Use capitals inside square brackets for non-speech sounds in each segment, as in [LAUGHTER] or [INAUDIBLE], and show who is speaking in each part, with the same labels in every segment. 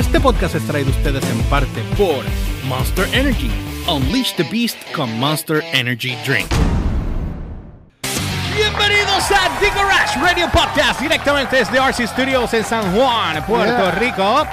Speaker 1: Este podcast es traído a ustedes en parte por Monster Energy. Unleash the Beast con Monster Energy Drink. Bienvenidos a The Garage Radio Podcast directamente desde RC Studios en San Juan, Puerto
Speaker 2: Yeah.
Speaker 1: Rico.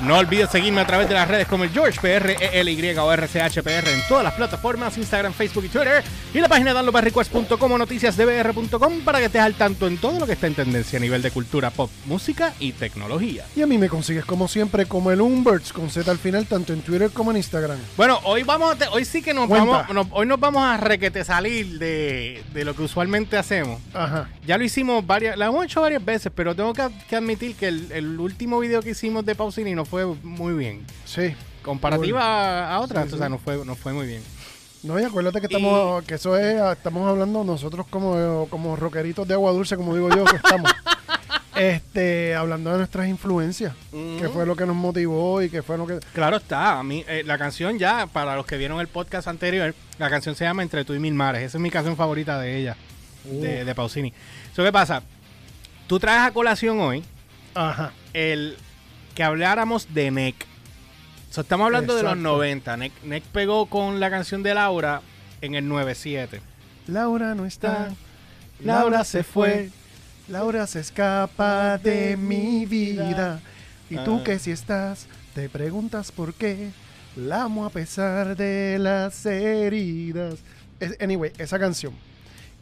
Speaker 1: No olvides seguirme a través de las redes como el George PR, ELY o RCHPR en todas las plataformas, Instagram, Facebook y Twitter. Y la página downloadbarrequest.com o noticiasdbr.com para que estés al tanto en todo lo que está en tendencia a nivel de cultura pop, música y tecnología.
Speaker 2: Y a mí me consigues como siempre como el Umberts con Z al final, tanto en Twitter como en Instagram.
Speaker 1: Bueno, hoy vamos a hoy sí que nos
Speaker 2: Cuenta.
Speaker 1: vamos, nos- hoy nos vamos a requete salir de, de lo que usualmente hacemos.
Speaker 2: Ajá.
Speaker 1: Ya lo hicimos varias, lo hemos hecho varias veces, pero tengo que, que admitir que el, el último video que hicimos de Pausini no fue muy bien.
Speaker 2: Sí.
Speaker 1: Comparativa a, a otras,
Speaker 2: Sí,
Speaker 1: o sea,
Speaker 2: sí.
Speaker 1: no fue, no fue muy bien.
Speaker 2: No, y acuérdate que estamos, que eso es, ah, estamos hablando nosotros como, como rockeritos de agua dulce, como digo yo, que estamos. [LAUGHS] este, hablando de nuestras influencias, que fue lo que nos motivó y que fue lo que.
Speaker 1: Claro está, a mí eh, la canción ya, para los que vieron el podcast anterior, la canción se llama Entre tú y mil mares. Esa es mi canción favorita de ella, de, de Pausini. So, ¿Qué pasa? Tú traes a colación hoy
Speaker 2: Ajá.
Speaker 1: el que habláramos de NEC. So, estamos hablando de los
Speaker 2: Exacto.
Speaker 1: 90. NEC, NEC pegó con la canción de Laura en el 97.
Speaker 2: Laura no está.
Speaker 1: Laura se fue.
Speaker 2: Laura se escapa de mi vida. Y tú
Speaker 1: Ah.
Speaker 2: que si estás, te preguntas por qué. La amo a pesar de las heridas. Es- Anyway, esa canción.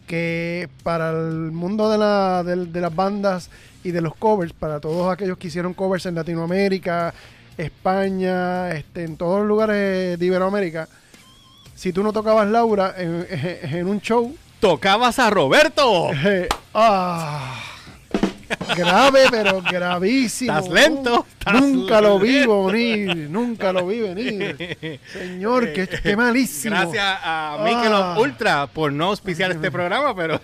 Speaker 2: Que para el mundo de, la- del- de las bandas y de los covers, para todos aquellos que hicieron covers en Latinoamérica, España, este, en todos los lugares de Iberoamérica, si tú no tocabas Laura en, [LAUGHS] en un show,
Speaker 1: Tocabas a Roberto.
Speaker 2: eh, [LAUGHS] ah, grave, pero gravísimo.
Speaker 1: Estás lento, estás
Speaker 2: nunca lo vi venir, nunca lo vi venir. Señor, qué, qué malísimo.
Speaker 1: Gracias a Michelob
Speaker 2: Ah.
Speaker 1: Ultra por no auspiciar este programa, pero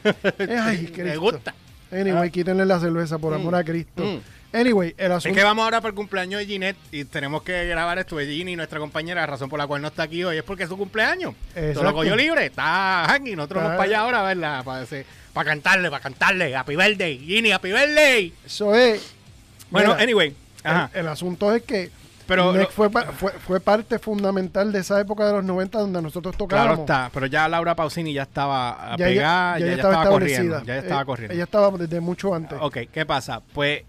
Speaker 2: Ay,
Speaker 1: me gusta.
Speaker 2: Anyway, quítenle la cerveza por amor a Cristo.
Speaker 1: Mm.
Speaker 2: Anyway, el
Speaker 1: Es
Speaker 2: asunto.
Speaker 1: que vamos ahora para el cumpleaños de Ginette y tenemos que grabar esto de Ginny, nuestra compañera. La razón por la cual no está aquí hoy es porque es su cumpleaños. Todo lo cogió libre, está Hanky. Nosotros vamos para allá ahora, ¿verdad? Para, ese- para cantarle, para cantarle. Happy birthday, Ginny, happy birthday.
Speaker 2: Eso es.
Speaker 1: Bueno,
Speaker 2: Mira,
Speaker 1: anyway.
Speaker 2: el asunto es que
Speaker 1: Pero
Speaker 2: Nick fue, pa- fue, fue parte fundamental de esa época de los 90 donde nosotros tocábamos.
Speaker 1: Claro está, pero ya Laura Pausini ya estaba
Speaker 2: Ya ella-
Speaker 1: pegada, ya,
Speaker 2: ella
Speaker 1: ya estaba, corriendo. Ya estaba
Speaker 2: Eh,
Speaker 1: corriendo.
Speaker 2: Ella estaba desde mucho antes.
Speaker 1: Ok, ¿qué pasa? Pues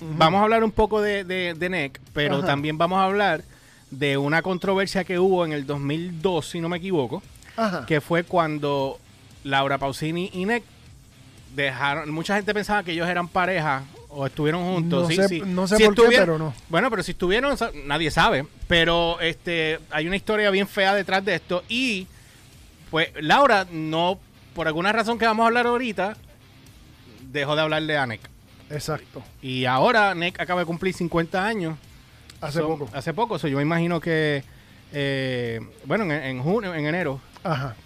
Speaker 1: vamos a hablar un poco de, de, de NEC, pero
Speaker 2: Ajá.
Speaker 1: también vamos a hablar de una controversia que hubo en el 2002, si no me equivoco,
Speaker 2: Ajá.
Speaker 1: que fue cuando Laura Pausini y NEC dejaron, mucha gente pensaba que ellos eran pareja o estuvieron juntos.
Speaker 2: No
Speaker 1: sí,
Speaker 2: sé-
Speaker 1: sí.
Speaker 2: no sé
Speaker 1: Si
Speaker 2: por qué, pero no.
Speaker 1: Bueno, pero si estuvieron, nadie sabe. Pero este hay una historia bien fea detrás de esto. Y pues Laura no, por alguna razón que vamos a hablar ahorita, dejó de hablarle a NEC.
Speaker 2: Exacto.
Speaker 1: Y ahora NEC acaba de cumplir 50 años.
Speaker 2: Hace
Speaker 1: So,
Speaker 2: poco.
Speaker 1: Hace poco. So, yo me imagino que, eh, bueno, en, en junio, en enero
Speaker 2: Ajá.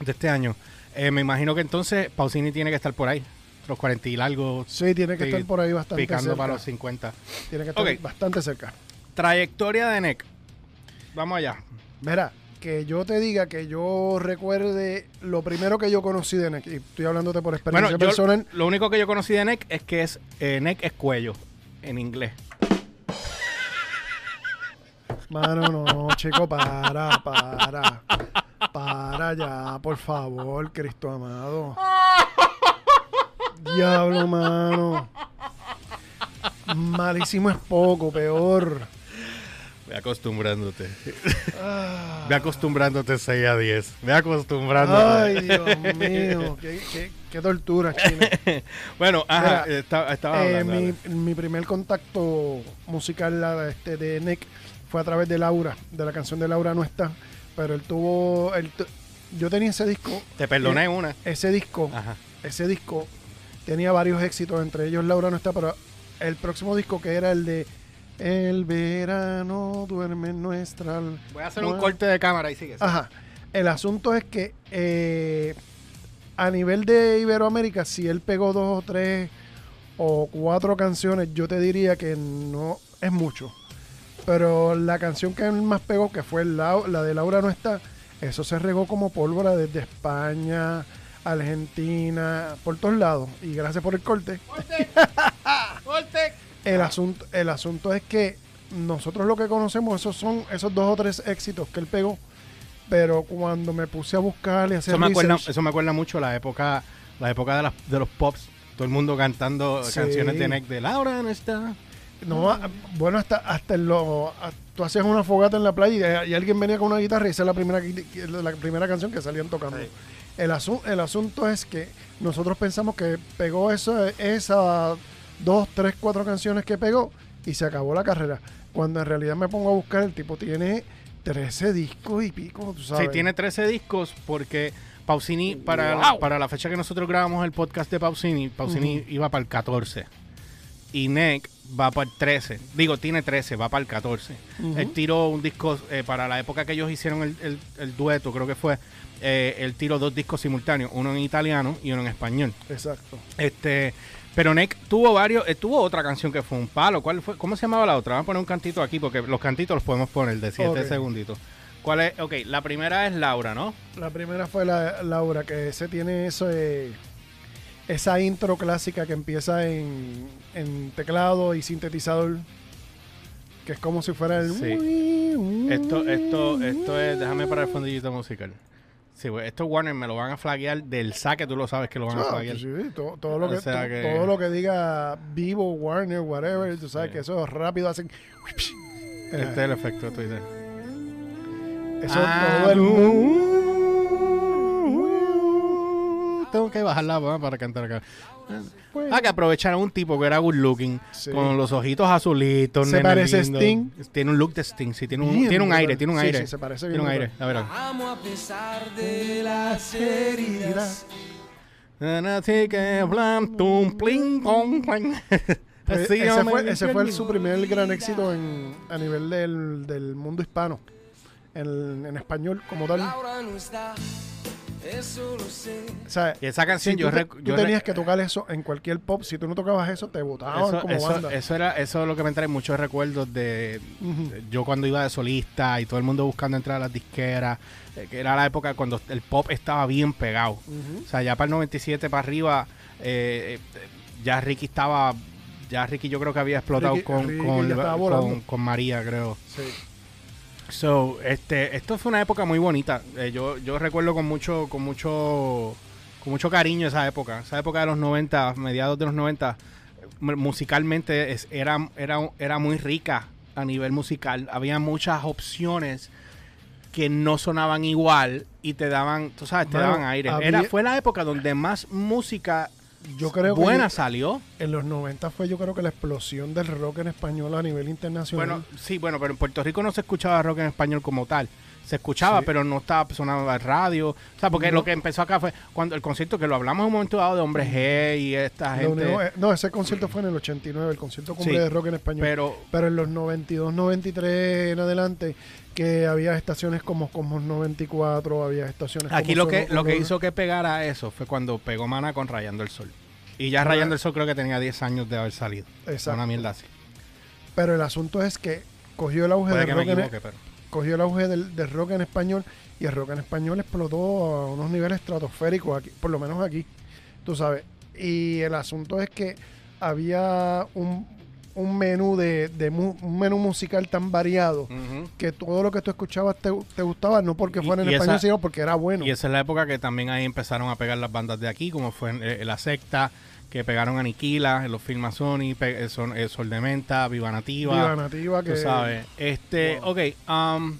Speaker 1: de este año, eh, me imagino que entonces Pausini tiene que estar por ahí. Los 40 y largos.
Speaker 2: Sí, tiene que estar por ahí bastante
Speaker 1: Picando
Speaker 2: cerca.
Speaker 1: para los 50.
Speaker 2: Tiene que estar bastante cerca.
Speaker 1: Trayectoria de NEC. Vamos allá.
Speaker 2: Mira, que yo te diga que yo recuerde lo primero que yo conocí de NEC, y estoy hablándote por experiencia
Speaker 1: Bueno, yo,
Speaker 2: personal.
Speaker 1: lo único que yo conocí de NEC es que es eh, NEC es cuello en inglés.
Speaker 2: Mano, no, chico, para, para. Para ya, por favor, Cristo amado. Diablo, mano. Malísimo es poco, peor.
Speaker 1: Ve acostumbrándote.
Speaker 2: Ah.
Speaker 1: Ve acostumbrándote 6 a 10. Ve acostumbrándote.
Speaker 2: Ay, Dios mío. Qué, qué- qué tortura, chino.
Speaker 1: bueno, ajá,
Speaker 2: Mira,
Speaker 1: estaba, estaba
Speaker 2: Eh,
Speaker 1: hablando,
Speaker 2: mi,
Speaker 1: dale.
Speaker 2: mi primer contacto musical este, de Nick fue a través de Laura, de la canción de Laura no está, pero él tuvo, él yo tenía ese disco,
Speaker 1: Te perdoné
Speaker 2: eh,
Speaker 1: una.
Speaker 2: ese disco,
Speaker 1: Ajá.
Speaker 2: ese disco tenía varios éxitos, entre ellos Laura no está, pero el próximo disco que era el de El verano duerme en nuestra...
Speaker 1: Voy a hacer un corte de cámara y sigue.
Speaker 2: Ajá. El asunto es que eh, a nivel de Iberoamérica, si él pegó dos o tres o cuatro canciones, yo te diría que no es mucho. Pero la canción que él más pegó, que fue la, la de Laura no está, eso se regó como pólvora desde España, Argentina, por todos lados. Y gracias por el corte.
Speaker 1: ¡Corte! ¡Corte! [LAUGHS]
Speaker 2: El asunto, el asunto es que nosotros lo que conocemos, esos son esos dos o tres éxitos que él pegó. Pero cuando me puse a buscar y hacer
Speaker 1: Eso me, acuerda,
Speaker 2: research-
Speaker 1: eso me acuerda mucho la época, la época de, las- de los pops. Todo el mundo cantando
Speaker 2: Sí.
Speaker 1: canciones de Neck de Laura no está.
Speaker 2: No, a- bueno, hasta, hasta en lo, a- tú hacías una fogata en la playa y, y alguien venía con una guitarra y esa es la primera, la primera canción que salían tocando.
Speaker 1: Sí.
Speaker 2: El, asu- el asunto es que nosotros pensamos que pegó eso, esas dos, tres, cuatro canciones que pegó y se acabó la carrera. Cuando en realidad me pongo a buscar, el tipo tiene 13 discos y pico, tú sabes.
Speaker 1: Sí, tiene 13 discos porque Pausini, para,
Speaker 2: Wow.
Speaker 1: para la fecha que nosotros grabamos el podcast de Pausini, Pausini iba para el 14. Y Neck va para el 13. Digo, tiene 13, va para el 14.
Speaker 2: Ujú.
Speaker 1: Él tiró un disco, eh, para la época que ellos hicieron el, el- el dueto, creo que fue, eh, él tiró dos discos simultáneos, uno en italiano y uno en español.
Speaker 2: Exacto.
Speaker 1: Este, pero Neck tuvo varios, eh, tuvo otra canción que fue un palo. ¿Cuál fue? ¿Cómo se llamaba la otra? Vamos a poner un cantito aquí porque los cantitos los podemos poner de 7
Speaker 2: Ok.
Speaker 1: segunditos. ¿Cuál es? Ok, la primera es Laura, ¿no?
Speaker 2: La primera fue la, Laura, que se tiene eso, eh, esa intro clásica que empieza en, en teclado y sintetizador, que es como si fuera el...
Speaker 1: Sí. Esto, esto, esto es, déjame parar el fondillito musical. Sí, pues, esto Warner me lo van a flaguear del saque, tú lo sabes que lo van a
Speaker 2: Ah,
Speaker 1: flaguear.
Speaker 2: sí, todo, todo lo que, todo lo que diga Vivo, Warner, whatever, tú sabes que eso rápido hacen...
Speaker 1: Este es el efecto tú dices.
Speaker 2: Eso
Speaker 1: Ah,
Speaker 2: todo el
Speaker 1: que bajar la voz para cantar acá.
Speaker 2: pues,
Speaker 1: Ah, que aprovecharon un tipo que era good looking,
Speaker 2: Sí.
Speaker 1: con los ojitos azulitos.
Speaker 2: Se parece a
Speaker 1: lindo.
Speaker 2: Sting.
Speaker 1: Tiene un look de Sting, sí, tiene un,
Speaker 2: Bien
Speaker 1: tiene un aire, tiene un
Speaker 2: Sí,
Speaker 1: aire.
Speaker 2: sí, se parece
Speaker 1: tiene
Speaker 2: bien
Speaker 1: un aire, la verdad.
Speaker 3: Amo a pesar de las heridas.
Speaker 1: Así que blam, tum, pling, pong, pling.
Speaker 2: Pues, ese, fue, ese fue
Speaker 1: el
Speaker 2: el- su primer gran éxito en, a nivel del, del mundo hispano, en, en español como tal.
Speaker 3: Laura no está, eso lo sé.
Speaker 2: O sea,
Speaker 1: Y esa canción
Speaker 2: si
Speaker 1: yo
Speaker 2: tú, tú
Speaker 1: yo
Speaker 2: tenías que tocar eso en cualquier pop. Si tú no tocabas eso, te votaban
Speaker 1: eso,
Speaker 2: como
Speaker 1: eso,
Speaker 2: banda.
Speaker 1: eso era eso es lo que me trae muchos recuerdos de, yo cuando iba de solista y todo el mundo buscando entrar a las disqueras eh, que era la época cuando el pop estaba bien pegado o sea ya para el 97 para arriba eh, eh, ya Ricky estaba ya Ricky yo creo que había explotado
Speaker 2: Ricky-
Speaker 1: con,
Speaker 2: Ricky
Speaker 1: con, con María creo
Speaker 2: Sí.
Speaker 1: So, este, esto fue una época muy bonita. Eh, yo, yo recuerdo con mucho, con mucho, con mucho cariño esa época. Esa época de los 90, mediados de los 90, mu- musicalmente es- era, era, era muy rica a nivel musical. Había muchas opciones que no sonaban igual y te daban, tú sabes, te daban aire. Era, fue la época donde más música
Speaker 2: Yo creo que
Speaker 1: buena salió.
Speaker 2: en los 90 fue yo creo que la explosión del rock en español a nivel internacional.
Speaker 1: Bueno, sí, bueno, pero en Puerto Rico no se escuchaba rock en español como tal. Se escuchaba,
Speaker 2: Sí.
Speaker 1: pero no estaba sonando en radio. O sea, porque
Speaker 2: No.
Speaker 1: lo que empezó acá fue cuando el concierto que lo hablamos en un momento dado de Hombre G y esta gente.
Speaker 2: eh, no, ese concierto fue en el 89, el concierto cumbre
Speaker 1: Sí,
Speaker 2: de rock en español.
Speaker 1: pero
Speaker 2: Pero en los 92, 93 en adelante, que había estaciones como Cosmos 94, había estaciones
Speaker 1: aquí
Speaker 2: como
Speaker 1: lo que
Speaker 2: Solo
Speaker 1: lo que hizo que pegara eso fue cuando pegó Mana con Rayando el Sol. Y ya
Speaker 2: Ah.
Speaker 1: Rayando el Sol creo que tenía 10 años de haber salido.
Speaker 2: Exacto.
Speaker 1: Una mierda así.
Speaker 2: Pero el asunto es que cogió el auge,
Speaker 1: Puede
Speaker 2: del rock, en,
Speaker 1: pero.
Speaker 2: cogió el auge del, del rock en español y el rock en español explotó a unos niveles estratosféricos aquí, por lo menos aquí, tú sabes. Y el asunto es que había un, un menú de, de mu- un menú musical tan variado que todo lo que tú escuchabas te, te gustaba, no porque fuera en español,
Speaker 1: esa-
Speaker 2: sino porque era bueno.
Speaker 1: Y esa es la época que también ahí empezaron a pegar las bandas de aquí, como fue eh, La Secta, que pegaron Aniquila, en los Film Sony, eh, son, eh, Sol de Menta, Viva Nativa.
Speaker 2: Viva Nativa, que
Speaker 1: Tú sabes. Este,
Speaker 2: Wow.
Speaker 1: ok. um,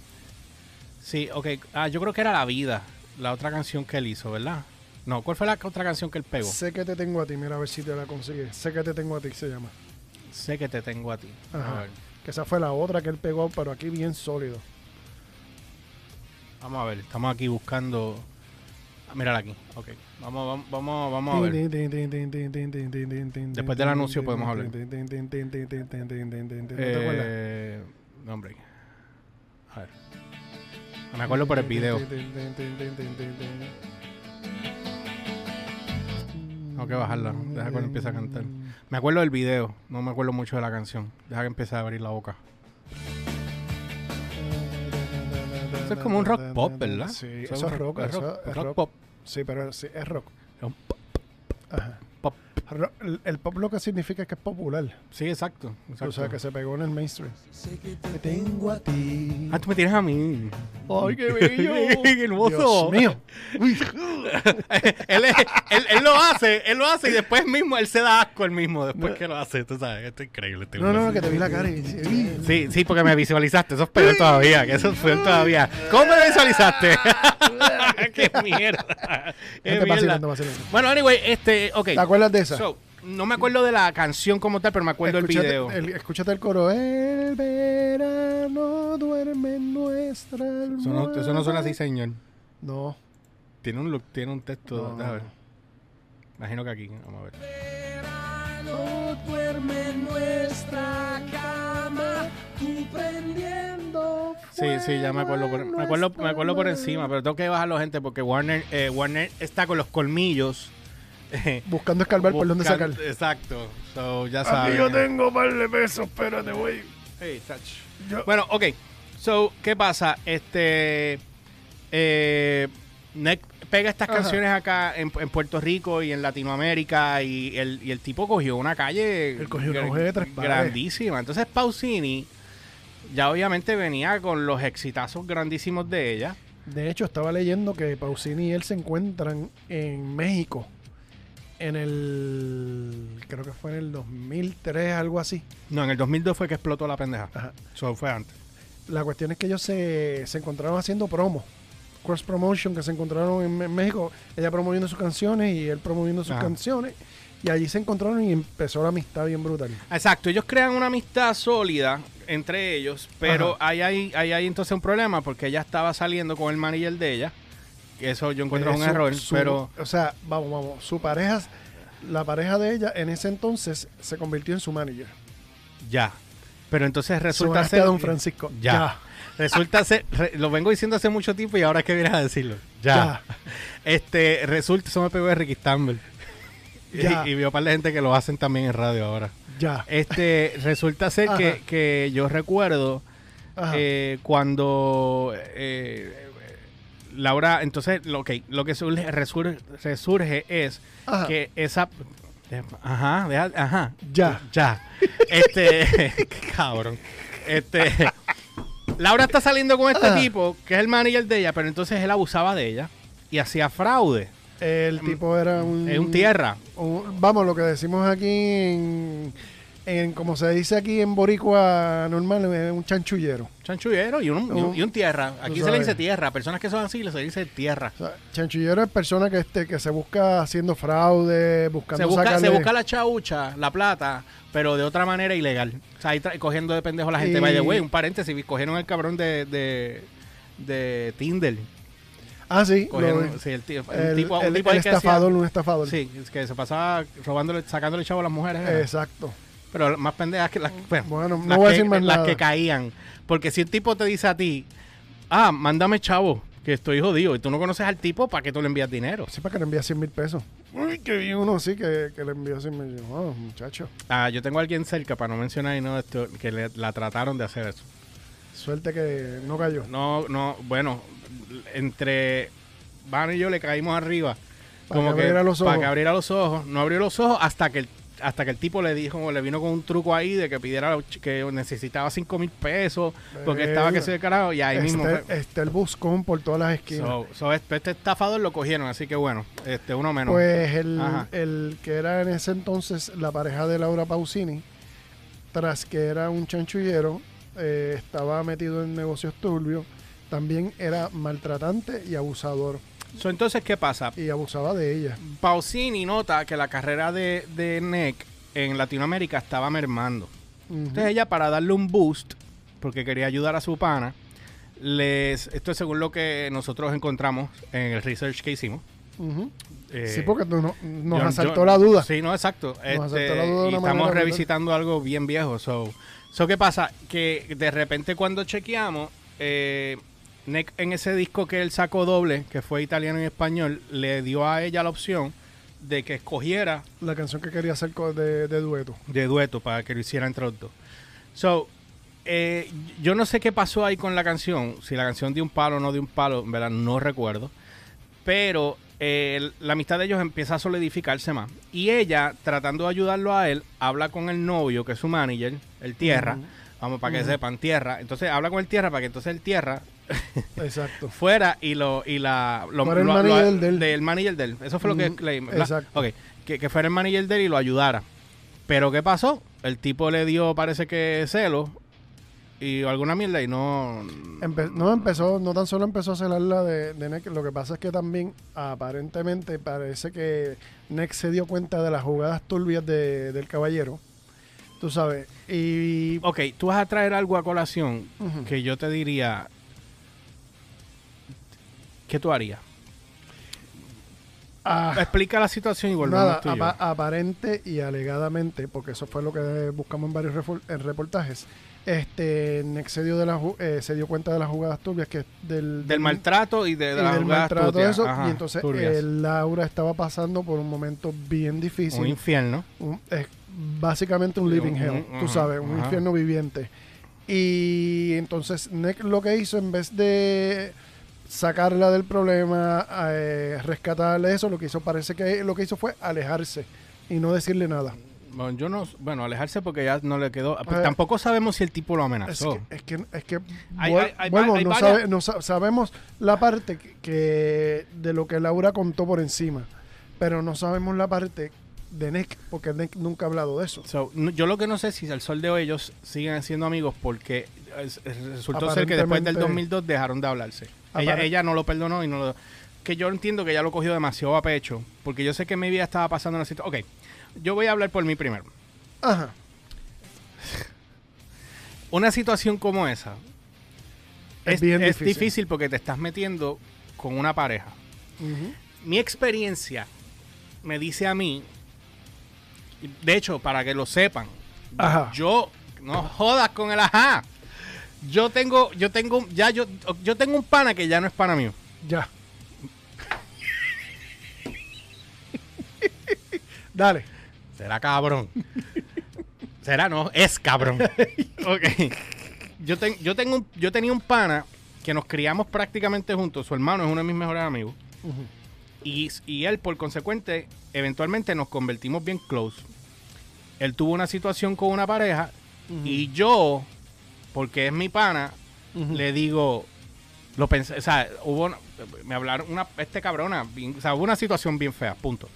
Speaker 1: sí, ok. Ah, yo creo que era La Vida, la otra canción que él hizo, ¿verdad? No, ¿cuál fue la otra canción que él pegó?
Speaker 2: sé que te tengo a ti, mira a ver si te la consigues. Sé que te tengo a ti, se llama.
Speaker 1: Sé que te tengo a ti.
Speaker 2: Ajá.
Speaker 1: A ver,
Speaker 2: Que esa fue la otra que él pegó, pero aquí bien sólido.
Speaker 1: vamos a ver, estamos aquí buscando. Ah, mírala aquí. Ok. Vamos, vamos, vamos, vamos a ver.
Speaker 2: Después
Speaker 1: del anuncio podemos hablar. Eh, no, hombre. A ver. Me acuerdo por el video. Tengo que bajarla. Deja cuando empiece a cantar. Me acuerdo del video. No me acuerdo mucho de la canción. Deja que empiece a abrir la boca. Eso es como un rock pop, ¿verdad?
Speaker 2: Sí,
Speaker 1: Eso
Speaker 2: es rock.
Speaker 1: es
Speaker 2: eso
Speaker 1: rock,
Speaker 2: es
Speaker 1: rock
Speaker 2: rock.
Speaker 1: pop.
Speaker 2: Sí, pero sí, es rock.
Speaker 1: Es un pop,
Speaker 2: Ajá. El, el pop lo que significa es que es popular.
Speaker 1: Sí, exacto. exacto.
Speaker 2: O sea, que se pegó en el mainstream.
Speaker 3: Sé que te
Speaker 2: Te tengo a ti.
Speaker 1: Ah, tú me tienes a mí.
Speaker 2: ¡Ay, qué [LAUGHS] bello!
Speaker 1: ¡Qué hermoso!
Speaker 2: Dios mío. [LAUGHS]
Speaker 1: él, es- él, él lo hace, él lo hace y después mismo él se da asco él mismo después que lo hace. Tú sabes, esto es increíble. este
Speaker 2: No, no, no, que te vi la cara y sí.
Speaker 1: Sí, porque me visualizaste. Eso es peor todavía. Que eso es peor todavía. ¿Cómo me visualizaste? [LAUGHS] ¡Qué mierda! ¡Qué mierda!
Speaker 2: vacilando, vacilando.
Speaker 1: Bueno, anyway, este, ok.
Speaker 2: ¿Te acuerdas de esa?
Speaker 1: So, no me acuerdo de la canción como tal, pero me acuerdo del
Speaker 2: escúchate,
Speaker 1: video.
Speaker 2: el- escúchate el coro. El verano duerme en nuestra
Speaker 1: Eso no, eso no suena así, señor.
Speaker 2: No.
Speaker 1: Tiene un look, tiene un texto.
Speaker 2: No,
Speaker 1: déjame ver.
Speaker 2: no.
Speaker 1: Imagino que aquí. Vamos a ver.
Speaker 3: verano duerme en nuestra cama, tú prendiendo.
Speaker 1: Sí, sí, ya me acuerdo por, me acuerdo, me acuerdo por encima, pero tengo que bajarlo, gente, porque Warner, eh, Warner está con los colmillos. [LAUGHS]
Speaker 2: Buscando escarbar por dónde sacar.
Speaker 1: Exacto. So, ya
Speaker 2: Aquí
Speaker 1: saben.
Speaker 2: yo tengo par de pesos, espérate, güey.
Speaker 1: Hey, touch.
Speaker 2: Yo-
Speaker 1: Bueno, ok. So, ¿qué pasa? Este. Eh, Nick pega estas
Speaker 2: Ajá.
Speaker 1: canciones acá en, en Puerto Rico y en Latinoamérica y el, y el tipo cogió una calle
Speaker 2: Él cogió una de tres
Speaker 1: grandísima. Entonces Pausini ya obviamente venía con los exitazos grandísimos de ella.
Speaker 2: De hecho, estaba leyendo que Pausini y él se encuentran en México. En el. Creo que fue en el 2003, algo así.
Speaker 1: No, en el 2002 fue que explotó la pendeja.
Speaker 2: Ajá.
Speaker 1: Eso fue antes.
Speaker 2: La cuestión es que ellos se, se encontraron haciendo promo. Cross promotion, que se encontraron en, en México. Ella promoviendo sus canciones y él promoviendo sus
Speaker 1: Ajá.
Speaker 2: canciones. Y allí se encontraron y empezó la amistad bien brutal.
Speaker 1: Exacto, ellos crean una amistad sólida entre ellos, pero ahí hay, ahí hay entonces un problema porque ella estaba saliendo con el manager de ella. Eso yo encuentro
Speaker 2: Eh,
Speaker 1: un
Speaker 2: su-
Speaker 1: error,
Speaker 2: su-
Speaker 1: pero
Speaker 2: O sea, vamos, vamos. Su pareja, la pareja de ella en ese entonces se convirtió en su manager.
Speaker 1: ya. Pero entonces resulta ser.
Speaker 2: Don Francisco.
Speaker 1: Ya. Resulta ser. re- lo vengo diciendo hace mucho tiempo y ahora es que vienes a decirlo. Ya. Este, resulta, eso me pegó de Ricky Stamble.
Speaker 2: Ya. [LAUGHS]
Speaker 1: Y, y veo un par de gente que lo hacen también en radio ahora.
Speaker 2: Ya.
Speaker 1: Este, resulta ser que, que yo recuerdo eh, cuando eh, Laura, entonces lo que lo que surge, resurge, resurge es
Speaker 2: Ajá.
Speaker 1: que esa ajá, deja- ajá,
Speaker 2: Ya.
Speaker 1: ya. Este, [LAUGHS] cabrón. Este Laura está saliendo con este
Speaker 2: Ajá.
Speaker 1: tipo, que es el manager de ella, pero entonces él abusaba de ella y hacía fraude.
Speaker 2: El tipo era un.
Speaker 1: Es un tierra.
Speaker 2: un- vamos, lo que decimos aquí en, en. Como se dice aquí en Boricua normal, un chanchullero.
Speaker 1: Chanchullero y un, y un- y un tierra. Aquí se le dice tierra. Personas que son así se dice tierra.
Speaker 2: O sea, chanchullero es persona que, este, que se busca haciendo fraude, buscando
Speaker 1: Se busca, se busca la chaucha, la plata, pero de otra manera ilegal. O sea, ahí cogiendo de pendejo a la gente.
Speaker 2: Y-
Speaker 1: By the way, un paréntesis, cogieron el cabrón de, de, de Tinder.
Speaker 2: Ah, sí.
Speaker 1: Cogieron, sí, el, tío, un
Speaker 2: el,
Speaker 1: tipo, un
Speaker 2: el-
Speaker 1: tipo
Speaker 2: el
Speaker 1: ahí que hacía-
Speaker 2: estafador, un estafador.
Speaker 1: Sí, es que se pasaba robándole, sacándole chavo a las mujeres. era.
Speaker 2: Exacto.
Speaker 1: Pero más pendejas que las, bueno,
Speaker 2: Bueno, no
Speaker 1: las
Speaker 2: voy a
Speaker 1: que,
Speaker 2: decir más
Speaker 1: las
Speaker 2: nada.
Speaker 1: que caían. Porque si el tipo te dice a ti, ah, mándame chavo, que estoy jodido, y tú no conoces al tipo, ¿para qué tú le envías dinero?
Speaker 2: Sí, para que le envíe 100 mil pesos. Uy, que vi uno sí que, que le envió 100 mil. Oh, muchacho.
Speaker 1: Ah, yo tengo a alguien cerca, para no mencionar y no esto, que le- la trataron de hacer eso.
Speaker 2: Suerte que no cayó.
Speaker 1: No, no, bueno, entre Van y yo le caímos arriba.
Speaker 2: Para
Speaker 1: como
Speaker 2: que abriera los
Speaker 1: Para
Speaker 2: ojos.
Speaker 1: que abriera los ojos. No abrió los ojos hasta que el, hasta que el tipo le dijo, le vino con un truco ahí de que pidiera que necesitaba 5 mil pesos porque estaba que se carajo y ahí mismo
Speaker 2: Este,
Speaker 1: fue.
Speaker 2: este el buscón por todas las esquinas.
Speaker 1: So, so, este, este estafador lo cogieron, así que bueno, este uno menos.
Speaker 2: Pues el, el que era en ese entonces la pareja de Laura Pausini, tras que era un chanchullero, eh, estaba metido en negocios turbios, también era maltratante y abusador.
Speaker 1: So, entonces, ¿qué pasa?
Speaker 2: Y abusaba de ella.
Speaker 1: Pausini nota que la carrera de, de Nick en Latinoamérica estaba mermando.
Speaker 2: Ujú.
Speaker 1: Entonces ella para darle un boost, porque quería ayudar a su pana, les, esto es según lo que nosotros encontramos en el research que hicimos. Eh,
Speaker 2: sí, porque no- nos
Speaker 1: yo-
Speaker 2: asaltó
Speaker 1: yo-
Speaker 2: la duda.
Speaker 1: Sí, no, exacto. Este,
Speaker 2: asaltó la duda
Speaker 1: y estamos
Speaker 2: brutal.
Speaker 1: revisitando algo bien viejo. So, so, ¿qué pasa? Que de repente cuando chequeamos, eh, Nick en ese disco que él sacó doble, que fue italiano y español, le dio a ella la opción de que escogiera
Speaker 2: La canción que quería hacer de, de dueto.
Speaker 1: de dueto para que lo hiciera entre los dos. So, eh, yo no sé qué pasó ahí con la canción, si la canción de un palo o no de un palo, en verdad no recuerdo. Pero eh, la amistad de ellos empieza a solidificarse más. Y ella, tratando de ayudarlo a él, habla con el novio, que es su manager, el Tierra. Vamos, para que
Speaker 2: Ujú.
Speaker 1: sepan, Tierra. Entonces habla con el Tierra para que entonces el Tierra [LAUGHS]
Speaker 2: Exacto.
Speaker 1: fuera y lo y la lo,
Speaker 2: Fuera el manager
Speaker 1: lo-
Speaker 2: del-
Speaker 1: del manager de él. Eso fue lo que
Speaker 2: Mm, exacto.
Speaker 1: Que, que fuera el manager de él y lo ayudara. Pero ¿qué pasó? El tipo le dio, parece que celo y alguna mierda y no...
Speaker 2: Empe- no empezó, no tan solo empezó a celarla de, de Neck, lo que pasa es que también aparentemente parece que Neck se dio cuenta de las jugadas turbias de- del caballero. Tú sabes. Y
Speaker 1: Ok, tú vas a traer algo a colación que yo te diría... ¿Qué tú harías?
Speaker 2: ah,
Speaker 1: Explica la situación y volvemos
Speaker 2: nada,
Speaker 1: tú y yo.
Speaker 2: apa- aparente y alegadamente, porque eso fue lo que buscamos en varios en reportajes. Este Neck se dio, de la, eh, se dio cuenta de las jugadas turbias que del,
Speaker 1: Del maltrato y de, de
Speaker 2: y
Speaker 1: las
Speaker 2: del
Speaker 1: jugadas
Speaker 2: maltrato de
Speaker 1: turbias.
Speaker 2: eso.
Speaker 1: Ajá,
Speaker 2: y entonces eh, Laura estaba pasando por un momento bien difícil.
Speaker 1: Un infierno.
Speaker 2: un- es básicamente un living
Speaker 1: un-
Speaker 2: hell,
Speaker 1: un-
Speaker 2: tú sabes, un
Speaker 1: ajá.
Speaker 2: infierno viviente. Y entonces Nick lo que hizo, en vez de sacarla del problema, eh, rescatarle eso, lo que hizo parece que lo que hizo fue alejarse y no decirle nada.
Speaker 1: Bueno, yo no, bueno, alejarse porque ya no le quedó. pues
Speaker 2: Eh,
Speaker 1: tampoco sabemos si el tipo lo
Speaker 2: Es
Speaker 1: amenazó.
Speaker 2: que, es que, es que
Speaker 1: Hay- hay- hay hay
Speaker 2: no, sabe- no sa- sabemos la parte que, que- de lo que Laura contó por encima, pero no sabemos la parte de Nick, porque Nick nunca ha hablado de eso.
Speaker 1: So, no- yo lo que no sé si al sol de hoy ellos siguen siendo amigos porque es- es- resultó ser que después del
Speaker 2: Aparentemente-
Speaker 1: 2002 dejaron de hablarse. Ella, no lo perdonó y no lo... Que yo entiendo que ella lo cogió demasiado a pecho porque yo sé que mi vida estaba pasando una situación... Ok, yo voy a hablar por mí primero.
Speaker 2: Ajá. [LAUGHS]
Speaker 1: Una situación como esa
Speaker 2: Es
Speaker 1: es,
Speaker 2: bien
Speaker 1: es
Speaker 2: difícil.
Speaker 1: difícil porque te estás metiendo con una pareja. Mi experiencia me dice a mí, de hecho, para que lo sepan,
Speaker 2: Ajá.
Speaker 1: yo no jodas con el ajá. Yo tengo, yo tengo, ya yo, yo tengo un pana que ya no es pana mío.
Speaker 2: Ya. Dale.
Speaker 1: Será cabrón. Será no, es cabrón. [LAUGHS] ok. Yo, ten- yo tengo, un- yo tenía un pana que nos criamos prácticamente juntos. Su hermano es uno de mis mejores amigos. Y, y él, por consecuente, eventualmente nos convertimos bien close. Él tuvo una situación con una pareja y yo, porque es mi pana, le digo, lo pensé, o sea, hubo, una- me hablaron, una, este cabrona, bien- o sea, hubo una situación bien fea, punto.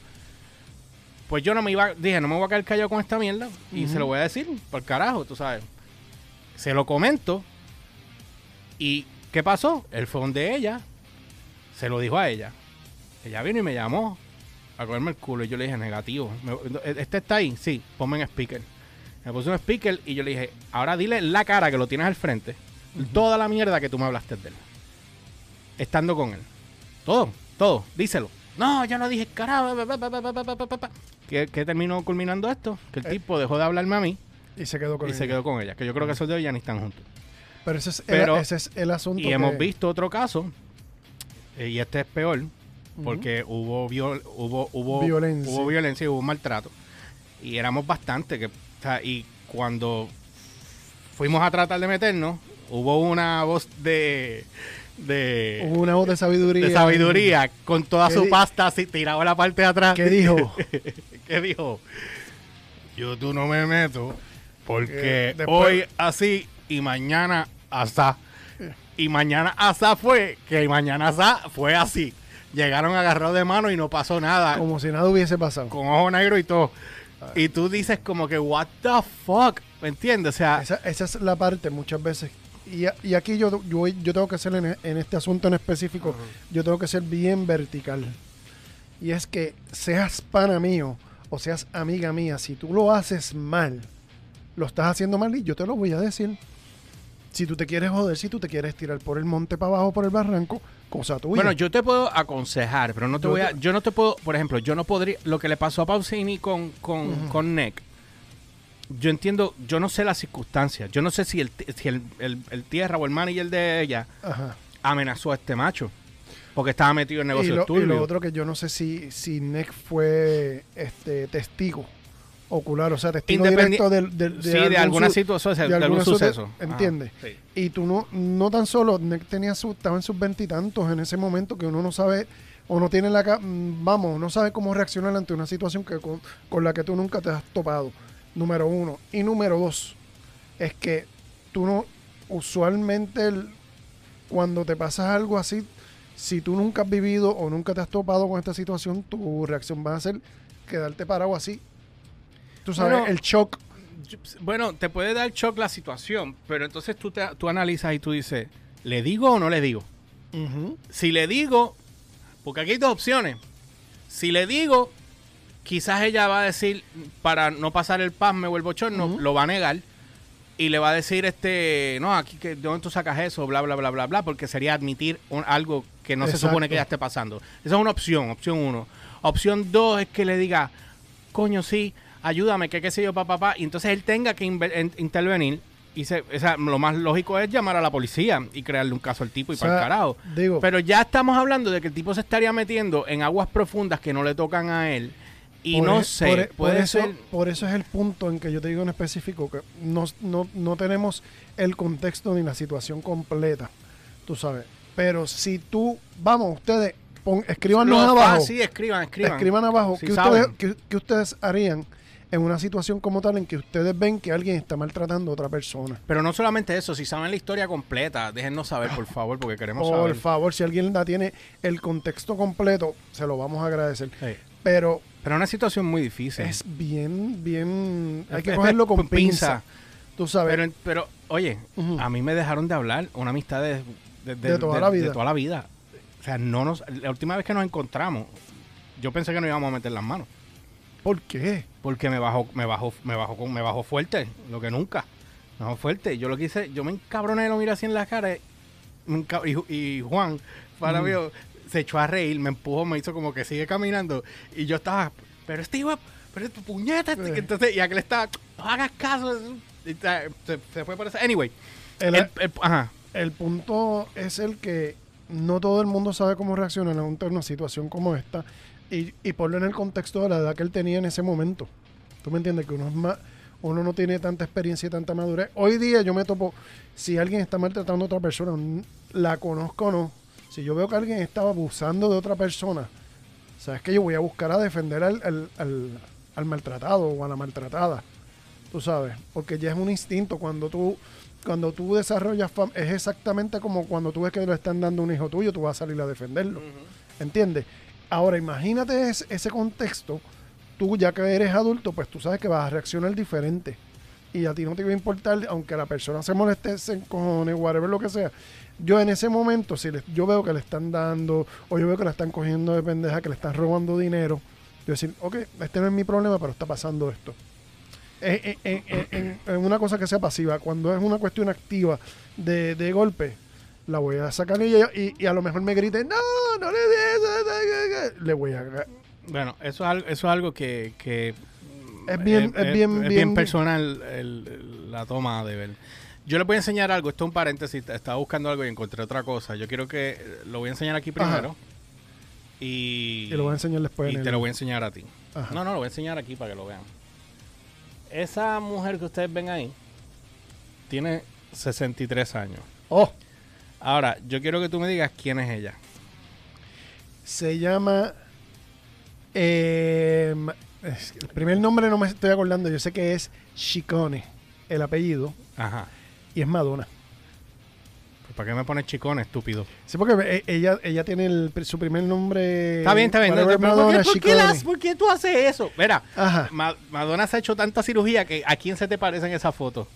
Speaker 1: Pues yo no me iba, dije, no me voy a quedar callado con esta mierda y se lo voy a decir, por carajo, tú sabes. Se lo comento y ¿qué pasó? El phone de ella se lo dijo a ella. Ella vino y me llamó a comerme el culo y yo le dije, negativo. ¿Este está ahí? Sí, ponme en speaker. Me puse un speaker y yo le dije, ahora dile la cara que lo tienes al frente, toda la mierda que tú me hablaste de él. Estando con él. Todo, todo, díselo. No, yo no dije carajo. ¿Qué, ¿Qué, terminó culminando esto? Que el
Speaker 2: eh.
Speaker 1: tipo dejó de hablarme a mí.
Speaker 2: Y se quedó con
Speaker 1: y
Speaker 2: ella.
Speaker 1: se quedó con ella. Que yo creo que esos dos ya ni están juntos.
Speaker 2: Pero ese es, el, asunto.
Speaker 1: Y hemos visto otro caso. Eh, y este es peor. Porque hubo, viol, hubo, hubo,
Speaker 2: violencia.
Speaker 1: hubo violencia y hubo maltrato. Y éramos bastante. Que sea, y cuando fuimos a tratar de meternos, hubo una voz de, de,
Speaker 2: Hubo una voz de sabiduría.
Speaker 1: de sabiduría con toda
Speaker 2: ¿Qué
Speaker 1: su pasta así tirado a la parte de atrás.
Speaker 2: ¿Qué dijo? [LAUGHS]
Speaker 1: ¿Qué dijo? Yo tú no me meto porque
Speaker 2: Eh,
Speaker 1: hoy así y mañana asá. Y mañana asá fue que mañana asá fue así. Llegaron agarrados de mano y no pasó nada.
Speaker 2: Como si nada hubiese pasado.
Speaker 1: Con ojo negro y todo. Y tú dices como que, what the fuck? ¿Me entiendes? O sea,
Speaker 2: Esa, esa es la parte muchas veces. Y, aquí yo, yo, yo tengo que ser en, en este asunto en específico, yo tengo que ser bien vertical. Y es que seas pana mío o seas amiga mía, si tú lo haces mal, lo estás haciendo mal y yo te lo voy a decir. Si tú te quieres joder, si tú te quieres tirar por el monte para abajo, por el barranco, cosa tuya.
Speaker 1: Bueno, yo te puedo aconsejar, pero no te
Speaker 2: Yo
Speaker 1: voy a,
Speaker 2: te-
Speaker 1: yo no te puedo, por ejemplo, yo no podría, lo que le pasó a Pausini con, con,
Speaker 2: Ujú.
Speaker 1: con Nick, yo entiendo, yo no sé las circunstancias, yo no sé si el, si el, el- el tierra o el manager de ella
Speaker 2: Ajá.
Speaker 1: amenazó a este macho, porque estaba metido en
Speaker 2: Y
Speaker 1: negocios
Speaker 2: lo, y
Speaker 1: turbios.
Speaker 2: lo otro que yo no sé si, si Nick fue este testigo ocular, o sea, testigo directo del, del-
Speaker 1: sí, de alguna situación, de,
Speaker 2: de
Speaker 1: algún suceso.
Speaker 2: ¿entiendes?
Speaker 1: Sí.
Speaker 2: Y tú no, no tan solo, Nick tenía su, estaba en sus veintitantos en ese momento que uno no sabe o no tiene la... mm, Vamos, no sabe cómo reaccionar ante una situación que con, con la que tú nunca te has topado. Número uno. Y número dos, es que tú no... Usualmente el- cuando te pasa algo así, si tú nunca has vivido o nunca te has topado con esta situación, tu reacción va a ser quedarte parado así. Tú sabes,
Speaker 1: Bueno,
Speaker 2: el shock.
Speaker 1: Yo- Bueno, te puede dar shock la situación, pero entonces tú, te, tú analizas y tú dices, ¿le digo o no le digo? Si le digo, porque aquí hay dos opciones. Si le digo, quizás ella va a decir, para no pasar el pasme o el bochorno, lo va a negar. Y le va a decir, este, no, aquí, que, ¿de dónde tú sacas eso? Bla, bla, bla, bla, bla, porque sería admitir un- algo que no se supone que ya esté pasando. Esa es una opción, opción uno. Opción dos es que le diga, coño, sí, ayúdame, que qué sé yo, papá, papá. Y entonces él tenga que intervenir. Y se, o sea, lo más lógico es llamar a la policía y crearle un caso al tipo y
Speaker 2: O sea,
Speaker 1: para el carajo.
Speaker 2: Digo,
Speaker 1: Pero ya estamos hablando de que el tipo se estaría metiendo en aguas profundas que no le tocan a él. Y
Speaker 2: Por
Speaker 1: no
Speaker 2: e-
Speaker 1: sé,
Speaker 2: por e- por
Speaker 1: puede
Speaker 2: eso,
Speaker 1: ser.
Speaker 2: Por eso es el punto en que yo te digo en específico que no, no, no tenemos el contexto ni la situación completa, tú sabes. Pero si tú, vamos, ustedes, pon, escríbanos abajo,
Speaker 1: fa- sí, escriban, escriban.
Speaker 2: escriban abajo,
Speaker 1: Si
Speaker 2: ¿qué ustedes, qué- qué ustedes harían en una situación como tal en que ustedes ven que alguien está maltratando a otra persona?
Speaker 1: Pero no solamente eso, si saben la historia completa, déjennos saber, por favor, porque queremos
Speaker 2: Por
Speaker 1: saber.
Speaker 2: favor, si alguien la tiene el contexto completo, se lo vamos a agradecer.
Speaker 1: Sí.
Speaker 2: Pero
Speaker 1: Pero una situación muy difícil.
Speaker 2: es bien, bien, hay que
Speaker 1: Es-
Speaker 2: cogerlo con [LAUGHS]
Speaker 1: pinza.
Speaker 2: pinza. Tú sabes.
Speaker 1: Pero, pero, oye, a mí me dejaron de hablar una amistad de, de,
Speaker 2: De toda la vida.
Speaker 1: de toda la vida. O sea, no nos, la última vez que nos encontramos, yo pensé que nos íbamos a meter las manos.
Speaker 2: ¿Por qué?
Speaker 1: Porque me bajó, me bajó, me bajó, con- me bajó fuerte, lo que nunca. Me bajó fuerte. Yo lo que hice, yo me encabroné, lo miré así en la cara y, y, Juan, para
Speaker 2: Mm.
Speaker 1: mí, se echó a reír, me empujó, me hizo como que sigue caminando. Y yo estaba, pero este iba, pero tu puñeta. este",
Speaker 2: Eh.
Speaker 1: Entonces, y aquel estaba, no hagas caso. y se, se fue por eso. Anyway,
Speaker 2: El,
Speaker 1: el- el- ajá.
Speaker 2: el punto es el que no todo el mundo sabe cómo reaccionar ante una situación como esta y, y ponlo en el contexto de la edad que él tenía en ese momento. ¿Tú me entiendes? Que uno es más, uno no tiene tanta experiencia y tanta madurez. Hoy día yo me topo, si alguien está maltratando a otra persona, la conozco o no, si yo veo que alguien estaba abusando de otra persona, sabes que yo voy a buscar a defender al, al- al- al maltratado o a la maltratada. Tú sabes, porque ya es un instinto cuando tú cuando tú desarrollas es exactamente como cuando tú ves que le están dando un hijo tuyo, tú vas a salir a defenderlo. ¿Entiendes? Ahora imagínate es- ese contexto, tú ya que eres adulto, pues tú sabes que vas a reaccionar diferente. Y a ti no te va a importar, aunque la persona se moleste, se encojone, whatever, lo que sea. Yo en ese momento, si le- yo veo que le están dando, o yo veo que la están cogiendo de pendeja, que le están robando dinero, yo decir, ok, este no es mi problema, pero está pasando esto. En- en- en- en una cosa que sea pasiva, cuando es una cuestión activa de, de golpe, la voy a sacar y, y, y a lo mejor me grite, no, no le des, le voy a...
Speaker 1: Bueno, eso es algo, eso es algo que, que
Speaker 2: Es bien- es bien- bien-
Speaker 1: personal el- el- la toma de ver. Yo les voy a enseñar algo, esto es un paréntesis, estaba buscando algo y encontré otra cosa. Yo quiero que lo voy a enseñar aquí
Speaker 2: Ajá.
Speaker 1: primero. Y,
Speaker 2: Y lo voy a enseñar después.
Speaker 1: y
Speaker 2: en
Speaker 1: te
Speaker 2: el-
Speaker 1: lo voy a enseñar a ti.
Speaker 2: Ajá.
Speaker 1: No, no, lo voy a enseñar aquí para que lo vean. Esa mujer que ustedes ven ahí tiene 63 años.
Speaker 2: Oh,
Speaker 1: Ahora, yo quiero que tú me digas quién es ella.
Speaker 2: se llama... eh, el primer nombre no me estoy acordando, yo sé que es Chicone, el apellido,
Speaker 1: Ajá.
Speaker 2: y es Madonna.
Speaker 1: Pues, ¿Para qué me pones chicón, estúpido?
Speaker 2: Sí, porque e- ella, ella tiene el- su primer nombre...
Speaker 1: Está bien, está bien. ¿por, qué, por qué
Speaker 2: Ciccone.
Speaker 1: las- por qué tú haces eso? Mira,
Speaker 2: Ajá.
Speaker 1: Madonna se ha hecho tanta cirugía que ¿a quién se te parece en esa foto?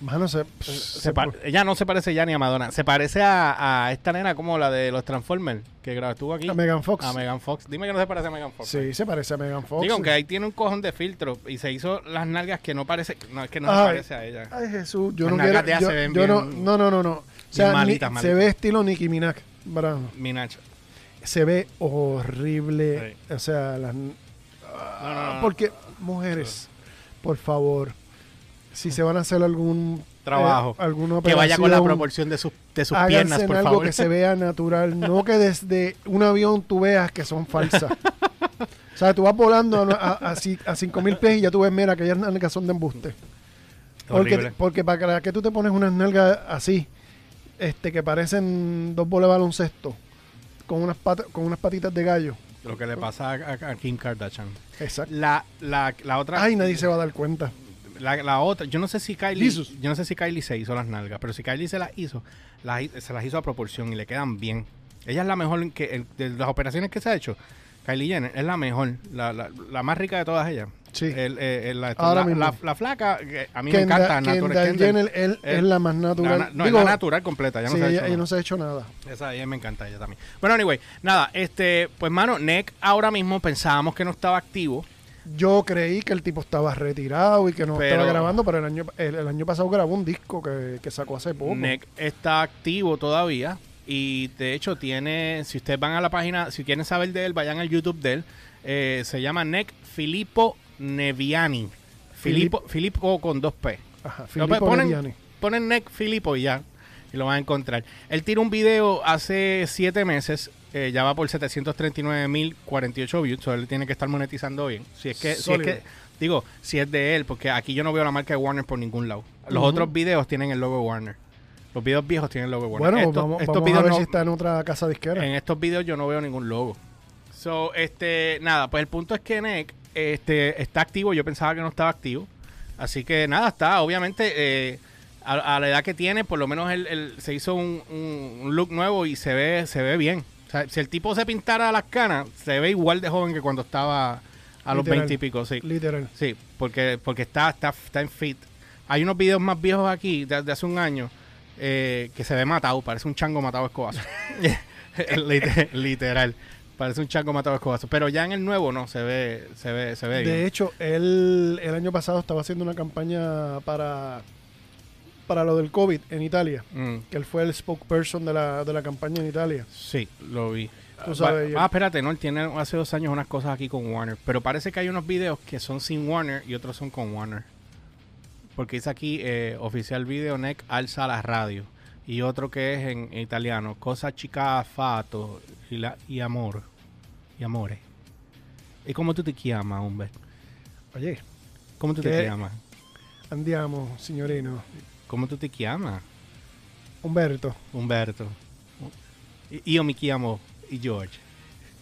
Speaker 2: Mano, se,
Speaker 1: Se pa- ella no se parece ya ni a Madonna. Se parece a, a esta nena como la de los Transformers que gra- estuvo aquí.
Speaker 2: a Megan Fox.
Speaker 1: A Megan Fox. Dime que no se parece a Megan Fox.
Speaker 2: Sí, se parece a Megan Fox.
Speaker 1: Digo, aunque ahí tiene un cojón de filtro y se hizo las nalgas que no parece, no es que no se parece a ella.
Speaker 2: Ay, Jesús, yo
Speaker 1: Las
Speaker 2: no quiero. Yo, yo no, no, no, no, no. O sea, ni-
Speaker 1: malitas,
Speaker 2: se ve estilo Nicki Minaj. Bravo.
Speaker 1: Mi Nacho.
Speaker 2: Se ve horrible.
Speaker 1: Sí.
Speaker 2: O sea, las.
Speaker 1: No, no, no.
Speaker 2: Porque, mujeres, por favor, si se van a hacer algún
Speaker 1: Trabajo.
Speaker 2: eh, alguna
Speaker 1: Que vaya con la proporción de sus, de sus piernas, por
Speaker 2: algo
Speaker 1: favor.
Speaker 2: que se vea natural, no que desde un avión tú veas que son falsas. o sea, tú vas volando a, a, a, ci- a 5000 pies y ya tú ves, mira, aquellas nalgas son de embuste. Porque, porque para que tú te pones unas nalgas así, este, que parecen dos bolas de baloncesto, con unas, pata- con unas patitas de gallo.
Speaker 1: Lo que le pasa a, a- a Kim Kardashian.
Speaker 2: Exacto.
Speaker 1: La, la, la otra.
Speaker 2: Ay, nadie se va a dar cuenta.
Speaker 1: La, la otra, yo no sé si Kylie, yo no sé si Kylie se hizo las nalgas, pero si Kylie se las hizo, las se las hizo a proporción y le quedan bien. Ella es la mejor que en- de las operaciones que se ha hecho. Kylie Jenner es la mejor, la, la, la más rica de todas ellas.
Speaker 2: Sí.
Speaker 1: El- eh, el- la,
Speaker 2: Ahora
Speaker 1: la-
Speaker 2: mismo.
Speaker 1: la- la flaca, a mí me encanta. natural-
Speaker 2: Kendall. Jenner
Speaker 1: Eh,
Speaker 2: es la más natural.
Speaker 1: na- no,
Speaker 2: Digo,
Speaker 1: es la natural completa, ya no
Speaker 2: sí,
Speaker 1: se ha hecho
Speaker 2: ella
Speaker 1: nada.
Speaker 2: no se ha hecho nada.
Speaker 1: Esa ella me encanta ella también. Bueno, anyway, nada, este, pues mano, Nick ahora mismo pensábamos que no estaba activo.
Speaker 2: Yo creí que el tipo estaba retirado y que no
Speaker 1: Pero-
Speaker 2: estaba grabando, pero el año, el, el año pasado grabó un disco que, que sacó hace poco.
Speaker 1: Nick está activo todavía y de hecho tiene, si ustedes van a la página, si quieren saber de él, vayan al YouTube de él. Eh, se llama Nick Filippo Neviani. Filippo, Filippo con dos P.
Speaker 2: Ajá, Filippo
Speaker 1: ponen,
Speaker 2: Neviani.
Speaker 1: ponen Nick Filippo y ya. Y lo van a encontrar. Él tiró un video hace siete meses. Eh, ya va por 739.048 views. So él tiene que estar monetizando bien. Si es que, si es
Speaker 2: Sólido.
Speaker 1: que, digo, si es de él, porque aquí yo no veo la marca de Warner por ningún lado. Los otros videos tienen el logo de Warner. Los videos viejos tienen el logo de Warner.
Speaker 2: Bueno,
Speaker 1: Estos-
Speaker 2: vamos,
Speaker 1: estos
Speaker 2: vamos a
Speaker 1: videos
Speaker 2: ver
Speaker 1: no-
Speaker 2: si está en otra casa disquera.
Speaker 1: en estos videos yo no veo ningún logo. So, este, nada, pues el punto es que Nick este, está activo. Yo pensaba que no estaba activo. Así que nada, está. Obviamente, eh, a, a la edad que tiene, por lo menos él, él se hizo un, un- un look nuevo y se ve, se ve bien. O sea, si el tipo se pintara las canas, se ve igual de joven que cuando estaba a los. 20 y pico, sí.
Speaker 2: Literal.
Speaker 1: Sí, porque, porque está, está, está en fit. Hay unos videos más viejos aquí, de, de hace un año, eh, que se ve matado, parece un chango matado a escobazo. [LAUGHS] Lite- Literal. Parece un chango matado a escobazo. Pero ya en el nuevo no, se ve, se ve, se ve
Speaker 2: De
Speaker 1: bien.
Speaker 2: hecho, él el año pasado estaba haciendo una campaña para, para lo del COVID en Italia.
Speaker 1: Mm,
Speaker 2: Que él fue el spokesperson de la, de la campaña en Italia.
Speaker 1: sí, lo vi.
Speaker 2: Tú sabes,
Speaker 1: ah, espérate, no, él tiene hace dos años unas cosas aquí con Warner. Pero parece que hay unos videos que son sin Warner y otros son con Warner. Porque dice aquí, eh, oficial video NEC alza la radio. Y otro que es en, en italiano, cosa chica fato y, la, y amor. Y amore. ¿Y cómo tú te llamas, hombre?
Speaker 2: Oye,
Speaker 1: ¿Cómo tú te llamas?
Speaker 2: andiamo, signorino.
Speaker 1: ¿Cómo tú te llamas,
Speaker 2: Umberto.
Speaker 1: Humberto? Y- Io mi chiamo y George.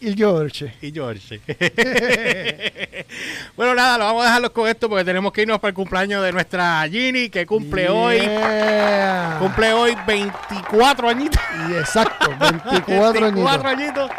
Speaker 2: Il Giorge.
Speaker 1: Y George. [LAUGHS] bueno, nada, lo vamos a dejarlos con esto porque tenemos que irnos para el cumpleaños de nuestra Ginny, que cumple hoy.
Speaker 2: Yeah.
Speaker 1: Cumple hoy 24 añitos.
Speaker 2: Y exacto, 24 [LAUGHS] añitos.
Speaker 1: 24 añitos.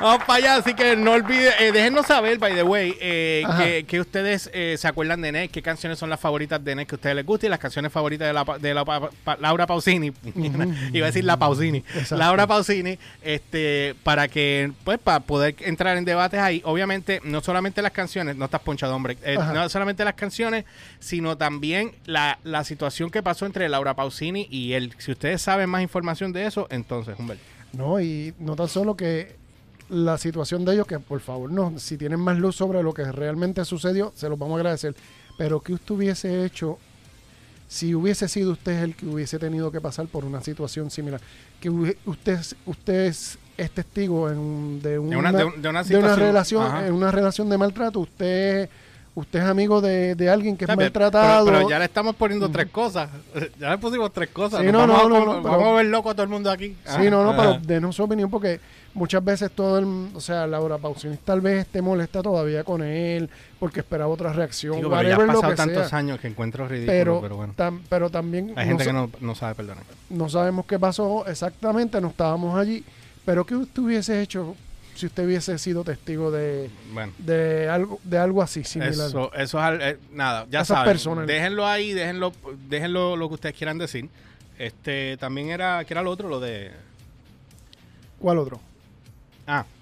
Speaker 1: Vamos para allá, así que no olviden, eh, déjenos saber, by the way, eh, que, que ustedes eh, se acuerdan de Ned, qué canciones son las favoritas de Ned que a ustedes les gusta y las canciones favoritas de, la, de la pa- pa- Laura Pausini. [LAUGHS] Iba a decir la Pausini.
Speaker 2: Exacto.
Speaker 1: Laura Pausini, este, para que, pues, para poder entrar en debates ahí. Obviamente, no solamente las canciones, no estás ponchado, hombre, eh, no solamente las canciones, sino también la, la situación que pasó entre Laura Pausini y él. Si ustedes saben más información de eso, entonces, Humberto.
Speaker 2: No, y no tan solo que la situación de ellos, que por favor, no, si tienen más luz sobre lo que realmente sucedió, se los vamos a agradecer. Pero que usted hubiese hecho si hubiese sido usted el que hubiese tenido que pasar por una situación similar? Que usted, usted es, es testigo en- de, una,
Speaker 1: una- de un- de una
Speaker 2: de
Speaker 1: situación,
Speaker 2: relación, en una relación de maltrato. Usted, usted es amigo de, de alguien que es maltratado.
Speaker 1: Pero, pero ya le estamos poniendo tres cosas. [LAUGHS] Ya le pusimos tres cosas.
Speaker 2: Sí, no,
Speaker 1: vamos,
Speaker 2: no,
Speaker 1: a,
Speaker 2: no,
Speaker 1: vamos
Speaker 2: no, pero-
Speaker 1: a ver loco a todo el mundo aquí.
Speaker 2: Sí, no, no, pero
Speaker 1: Ajá.
Speaker 2: denos su opinión porque muchas veces todo el, o sea, Laura Pausini tal vez esté molesta todavía con él porque esperaba otra reacción,
Speaker 1: Digo, pero ya han pasado tantos
Speaker 2: sea.
Speaker 1: años que encuentro ridículo,
Speaker 2: Pero,
Speaker 1: pero, bueno.
Speaker 2: tam- pero también
Speaker 1: Hay gente
Speaker 2: no,
Speaker 1: que no, no sabe perdonar.
Speaker 2: no sabemos qué pasó exactamente, no estábamos allí, pero ¿qué usted hubiese hecho si usted hubiese sido testigo de,
Speaker 1: Bueno.
Speaker 2: de algo de algo así similar?
Speaker 1: Eso, eso es eh, nada, ya
Speaker 2: Esas
Speaker 1: saben.
Speaker 2: personas.
Speaker 1: Déjenlo ahí, déjenlo, déjenlo lo que ustedes quieran decir. Este, también era, ¿qué era lo otro? Lo de,
Speaker 2: ¿Cuál otro?
Speaker 1: ah,
Speaker 2: ¿Te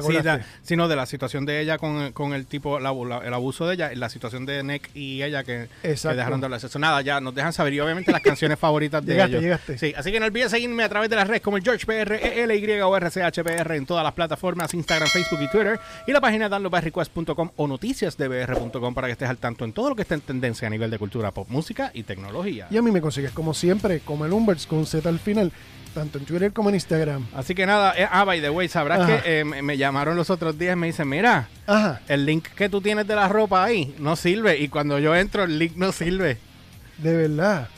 Speaker 1: sí,
Speaker 2: acordaste?
Speaker 1: da- sí, no, de la situación de ella con, con el tipo, la- la- el abuso de ella, la situación de Nick y ella que, dejaron de hablar. Eso nada, ya nos dejan saber. Y obviamente las canciones favoritas de
Speaker 2: Llegaste,
Speaker 1: ellos.
Speaker 2: llegaste.
Speaker 1: Sí, así que no olvides seguirme a través de las redes como el GeorgePR, ELY o RCHPR en todas las plataformas, Instagram, Facebook y Twitter. Y la página downloadbyrequest.com o noticiasdbr.com para que estés al tanto en todo lo que está en tendencia a nivel de cultura pop, música y tecnología.
Speaker 2: Y a mí me consigues como siempre, como el Umberts con Z al final, tanto en Twitter como en Instagram.
Speaker 1: Así que nada, eh, ah, by the way, sabrás
Speaker 2: Ajá.
Speaker 1: que eh, me, me llamaron los otros días y me dicen, mira,
Speaker 2: Ajá,
Speaker 1: el link que tú tienes de la ropa ahí no sirve. Y cuando yo entro, el link no sirve.
Speaker 2: de verdad.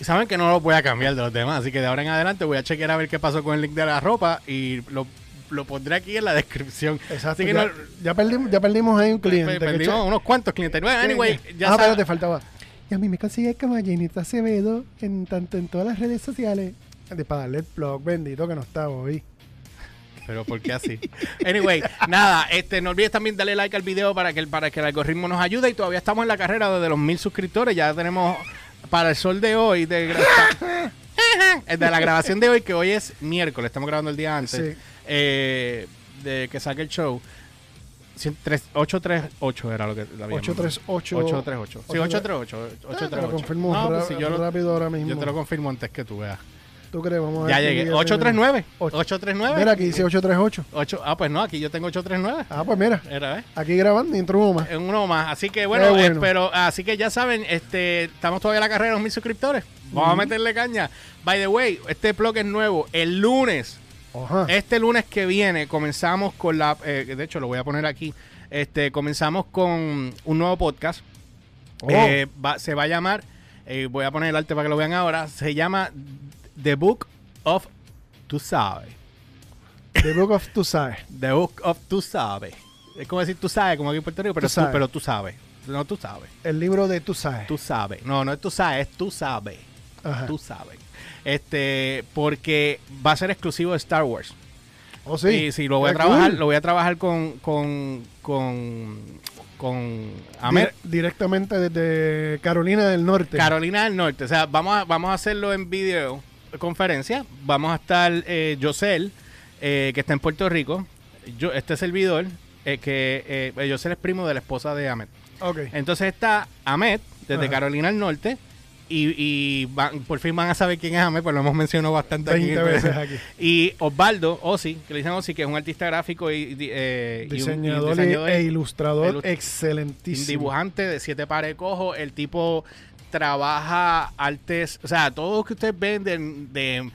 Speaker 1: Y saben que no lo voy a cambiar de los demás, así que de ahora en adelante voy a chequear a ver qué pasó con el link de la ropa y lo lo pondré aquí en la descripción.
Speaker 2: Exacto.
Speaker 1: Así que
Speaker 2: ya,
Speaker 1: no-
Speaker 2: ya perdimos, ya perdimos ahí un cliente.
Speaker 1: perdimos unos cuantos clientes. Bueno, anyway, ya
Speaker 2: ah, pero te faltaba. Y a mí me consigue como Jenita Acevedo en tanto en todas las redes sociales. De para darle el blog bendito que no está hoy.
Speaker 1: Pero ¿por qué así? Anyway, nada, este, no olvides también darle like al video para que, el- para que el algoritmo nos ayude. Y todavía estamos en la carrera de los mil suscriptores. Ya tenemos para el sol de hoy, de, gra- [LAUGHS] de la grabación de hoy, que hoy es miércoles, estamos grabando el día antes,
Speaker 2: Sí.
Speaker 1: eh, de que saque el show. Cien- tres- 838 era lo que la habíamos-
Speaker 2: 838.
Speaker 1: 838. Sí, 838.
Speaker 2: Ah, te lo
Speaker 1: 838.
Speaker 2: confirmo
Speaker 1: No, pues si yo, lo-
Speaker 2: rápido ahora mismo.
Speaker 1: yo te lo confirmo antes que tú veas.
Speaker 2: ¿Tú crees? Vamos a
Speaker 1: Ya
Speaker 2: ver
Speaker 1: llegué.
Speaker 2: ya
Speaker 1: 839.
Speaker 2: Ocho.
Speaker 1: 839.
Speaker 2: Mira, aquí dice 838.
Speaker 1: Ocho- ah, pues no, aquí yo tengo 839.
Speaker 2: Ah, pues mira.
Speaker 1: Era, ¿eh?
Speaker 2: Aquí grabando y entró uno más.
Speaker 1: Uno más. Así que bueno,
Speaker 2: Qué bueno.
Speaker 1: eh, pero así que ya saben, este, estamos todavía en la carrera de los mil suscriptores. Vamos a meterle caña. By the way, este blog es nuevo. El lunes,
Speaker 2: Ajá.
Speaker 1: este lunes que viene, comenzamos con la. eh, de hecho, lo voy a poner aquí. Este, comenzamos con un nuevo podcast.
Speaker 2: Oh.
Speaker 1: Eh, va- se va a llamar. eh, voy a poner el arte para que lo vean ahora. Se llama The Book of Tú sabes.
Speaker 2: The Book of Tu sabes.
Speaker 1: The Book of Tú sabes. Es como decir tú sabes, como aquí en Puerto Rico, pero
Speaker 2: Tú
Speaker 1: tú,
Speaker 2: sabes.
Speaker 1: pero tú sabes. No tú sabes.
Speaker 2: El libro de Tu sabes.
Speaker 1: Tú sabes. No, no es tú sabes, es tú sabes.
Speaker 2: Ajá.
Speaker 1: Tú sabes. Este, porque va a ser exclusivo de Star Wars.
Speaker 2: Oh, sí.
Speaker 1: Y sí, lo voy a trabajar,
Speaker 2: cool.
Speaker 1: lo voy a trabajar con, con, con, con.
Speaker 2: Dire- directamente desde Carolina del Norte.
Speaker 1: Carolina del Norte. O sea, vamos a, vamos a hacerlo en video conferencia. Vamos a estar eh, Yosel, eh, que está en Puerto Rico. Yo, este servidor, eh, que eh, Yosel es primo de la esposa de Ahmed.
Speaker 2: ok.
Speaker 1: Entonces está Ahmed, desde
Speaker 2: Ajá.
Speaker 1: Carolina del Norte. Y, y van- por fin van a saber quién es Ahmed, pues lo hemos mencionado bastante aquí.
Speaker 2: 20 veces aquí. [LAUGHS]
Speaker 1: Y Osvaldo Osi, que le dicen Osi, que es un artista gráfico y, y, eh, y un- y un
Speaker 2: Diseñador,
Speaker 1: diseñador
Speaker 2: e ilustrador
Speaker 1: ilust-
Speaker 2: excelentísimo.
Speaker 1: un dibujante de siete pares de cojo. El tipo trabaja artes, o sea, todo lo que ustedes ven de, de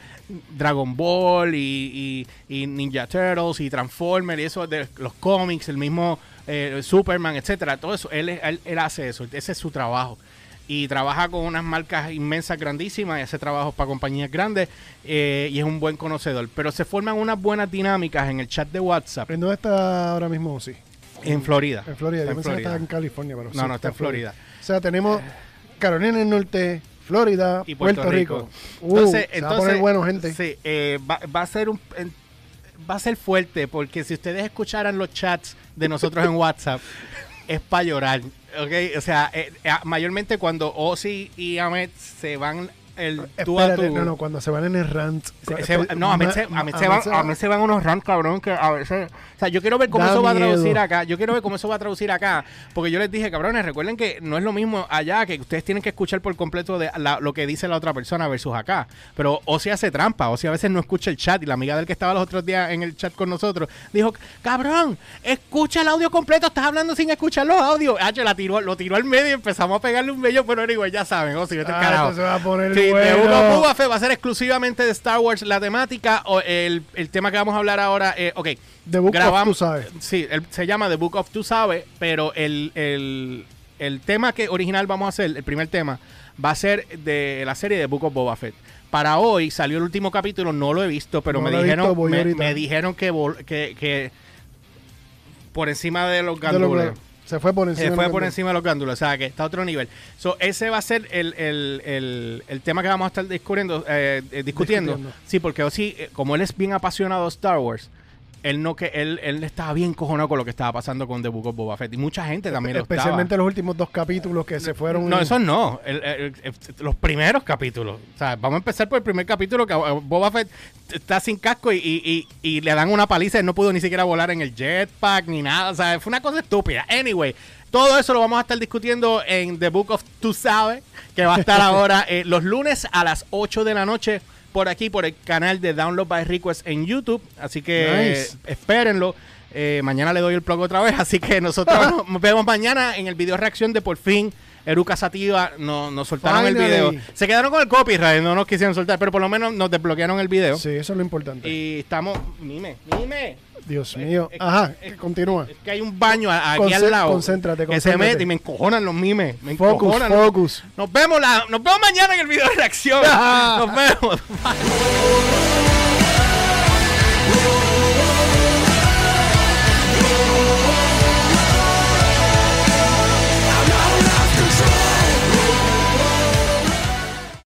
Speaker 1: Dragon Ball y, y- y Ninja Turtles y Transformers y eso de los cómics, el mismo eh, Superman, etcétera, todo eso, él, él, él hace eso, ese es su trabajo. Y trabaja con unas marcas inmensas, grandísimas, y hace trabajos para compañías grandes eh, y es un buen conocedor. Pero se forman unas buenas dinámicas en el chat de WhatsApp
Speaker 2: ¿En dónde está ahora mismo? Sí.
Speaker 1: en Florida.
Speaker 2: En Florida.
Speaker 1: Está
Speaker 2: Yo
Speaker 1: en
Speaker 2: que estaba en California, pero
Speaker 1: No,
Speaker 2: sí,
Speaker 1: no, está en Florida.
Speaker 2: O sea, tenemos Carolina del Norte, Florida,
Speaker 1: y
Speaker 2: Puerto,
Speaker 1: Puerto,
Speaker 2: Rico.
Speaker 1: Rico.
Speaker 2: Uh,
Speaker 1: entonces,
Speaker 2: se va a poner bueno, gente.
Speaker 1: Sí, eh, va, va a ser un va a ser fuerte porque si ustedes escucharan los chats de nosotros en [LAUGHS] WhatsApp es para llorar, ¿ok? O sea, eh, eh, mayormente cuando Ozzy y Ahmed se van el tú a
Speaker 2: Espérate,
Speaker 1: tú.
Speaker 2: no, no, cuando se van en el rant.
Speaker 1: Se- se- no, a mí, se, a mí se van, a mí se van unos rants, cabrón, que a veces... O sea, yo quiero ver cómo
Speaker 2: Da
Speaker 1: eso va a traducir acá. Yo quiero ver cómo eso va a traducir acá. Porque yo les dije, cabrones, recuerden que no es lo mismo allá, que ustedes tienen que escuchar por completo de la- lo que dice la otra persona versus acá. Pero o si hace trampa, o si a veces no escucha el chat. Y la amiga del que estaba los otros días en el chat con nosotros dijo, cabrón, escucha el audio completo, estás hablando sin escuchar los audios. H, la tiró, lo tiró al medio y empezamos a pegarle un bello, pero igual ya saben, o si al
Speaker 2: Ah, se va a poner
Speaker 1: Sí, de
Speaker 2: bueno.
Speaker 1: Book of Boba Fett va a ser exclusivamente de Star Wars la temática o el, el tema que vamos a hablar ahora. Eh, ok,
Speaker 2: The Book of
Speaker 1: grabamos-
Speaker 2: Tú sabes.
Speaker 1: Sí, el- se llama The Book of Tú sabes, pero el, el, el tema que original vamos a hacer, el primer tema, va a ser de la serie de Book of Boba Fett. Para hoy salió el último capítulo, no lo he visto, pero
Speaker 2: No
Speaker 1: me dijeron,
Speaker 2: visto,
Speaker 1: me, dijeron que, que, que por encima de los gandules.
Speaker 2: Se fue por encima.
Speaker 1: Se
Speaker 2: de
Speaker 1: fue por encima de los glándulos, o sea que está a otro nivel. So, ese va a ser el, el- el- el tema que vamos a estar discutiendo, eh, eh, discutiendo.
Speaker 2: Discutiendo.
Speaker 1: Sí, porque Ozzy, eh, como él es bien apasionado de Star Wars, él no que él, él estaba bien cojonado con lo que estaba pasando con The Book of Boba Fett. Y mucha gente también lo
Speaker 2: Especialmente los últimos dos capítulos que se fueron.
Speaker 1: No, esos no. El- el- el- los primeros capítulos. O sea, vamos a empezar por el primer capítulo que eh, Boba Fett está sin casco y, y- y- y le dan una paliza. Él no pudo ni siquiera volar en el jetpack ni nada. O sea, fue una cosa estúpida. Anyway, todo eso lo vamos a estar discutiendo en The Book of Tú Sabes, que va a estar [LAUGHS] ahora eh, los lunes a las 8 de la noche por aquí, por el canal de Download by Request en YouTube. Así que
Speaker 2: Nice.
Speaker 1: eh, espérenlo. Eh, mañana le doy el plug otra vez, así que nosotros [LAUGHS] nos- vemos mañana en el video reacción de por fin. Eruca Sativa no- nos soltaron el video. Se quedaron con el copyright, no nos quisieron soltar, pero por lo menos nos desbloquearon el video.
Speaker 2: Sí, eso es lo importante.
Speaker 1: Y estamos. Mime, mime.
Speaker 2: Dios
Speaker 1: Eh,
Speaker 2: mío.
Speaker 1: eh,
Speaker 2: Ajá,
Speaker 1: eh,
Speaker 2: continúa.
Speaker 1: Es que hay un baño aquí
Speaker 2: Conce-
Speaker 1: al lado.
Speaker 2: concéntrate,
Speaker 1: Que se
Speaker 2: concéntrate.
Speaker 1: mete y me encojonan los mimes. Me
Speaker 2: Focus,
Speaker 1: encojonan.
Speaker 2: focus.
Speaker 1: Nos vemos, la, nos vemos mañana en el video de reacción. [LAUGHS] nos vemos. [LAUGHS]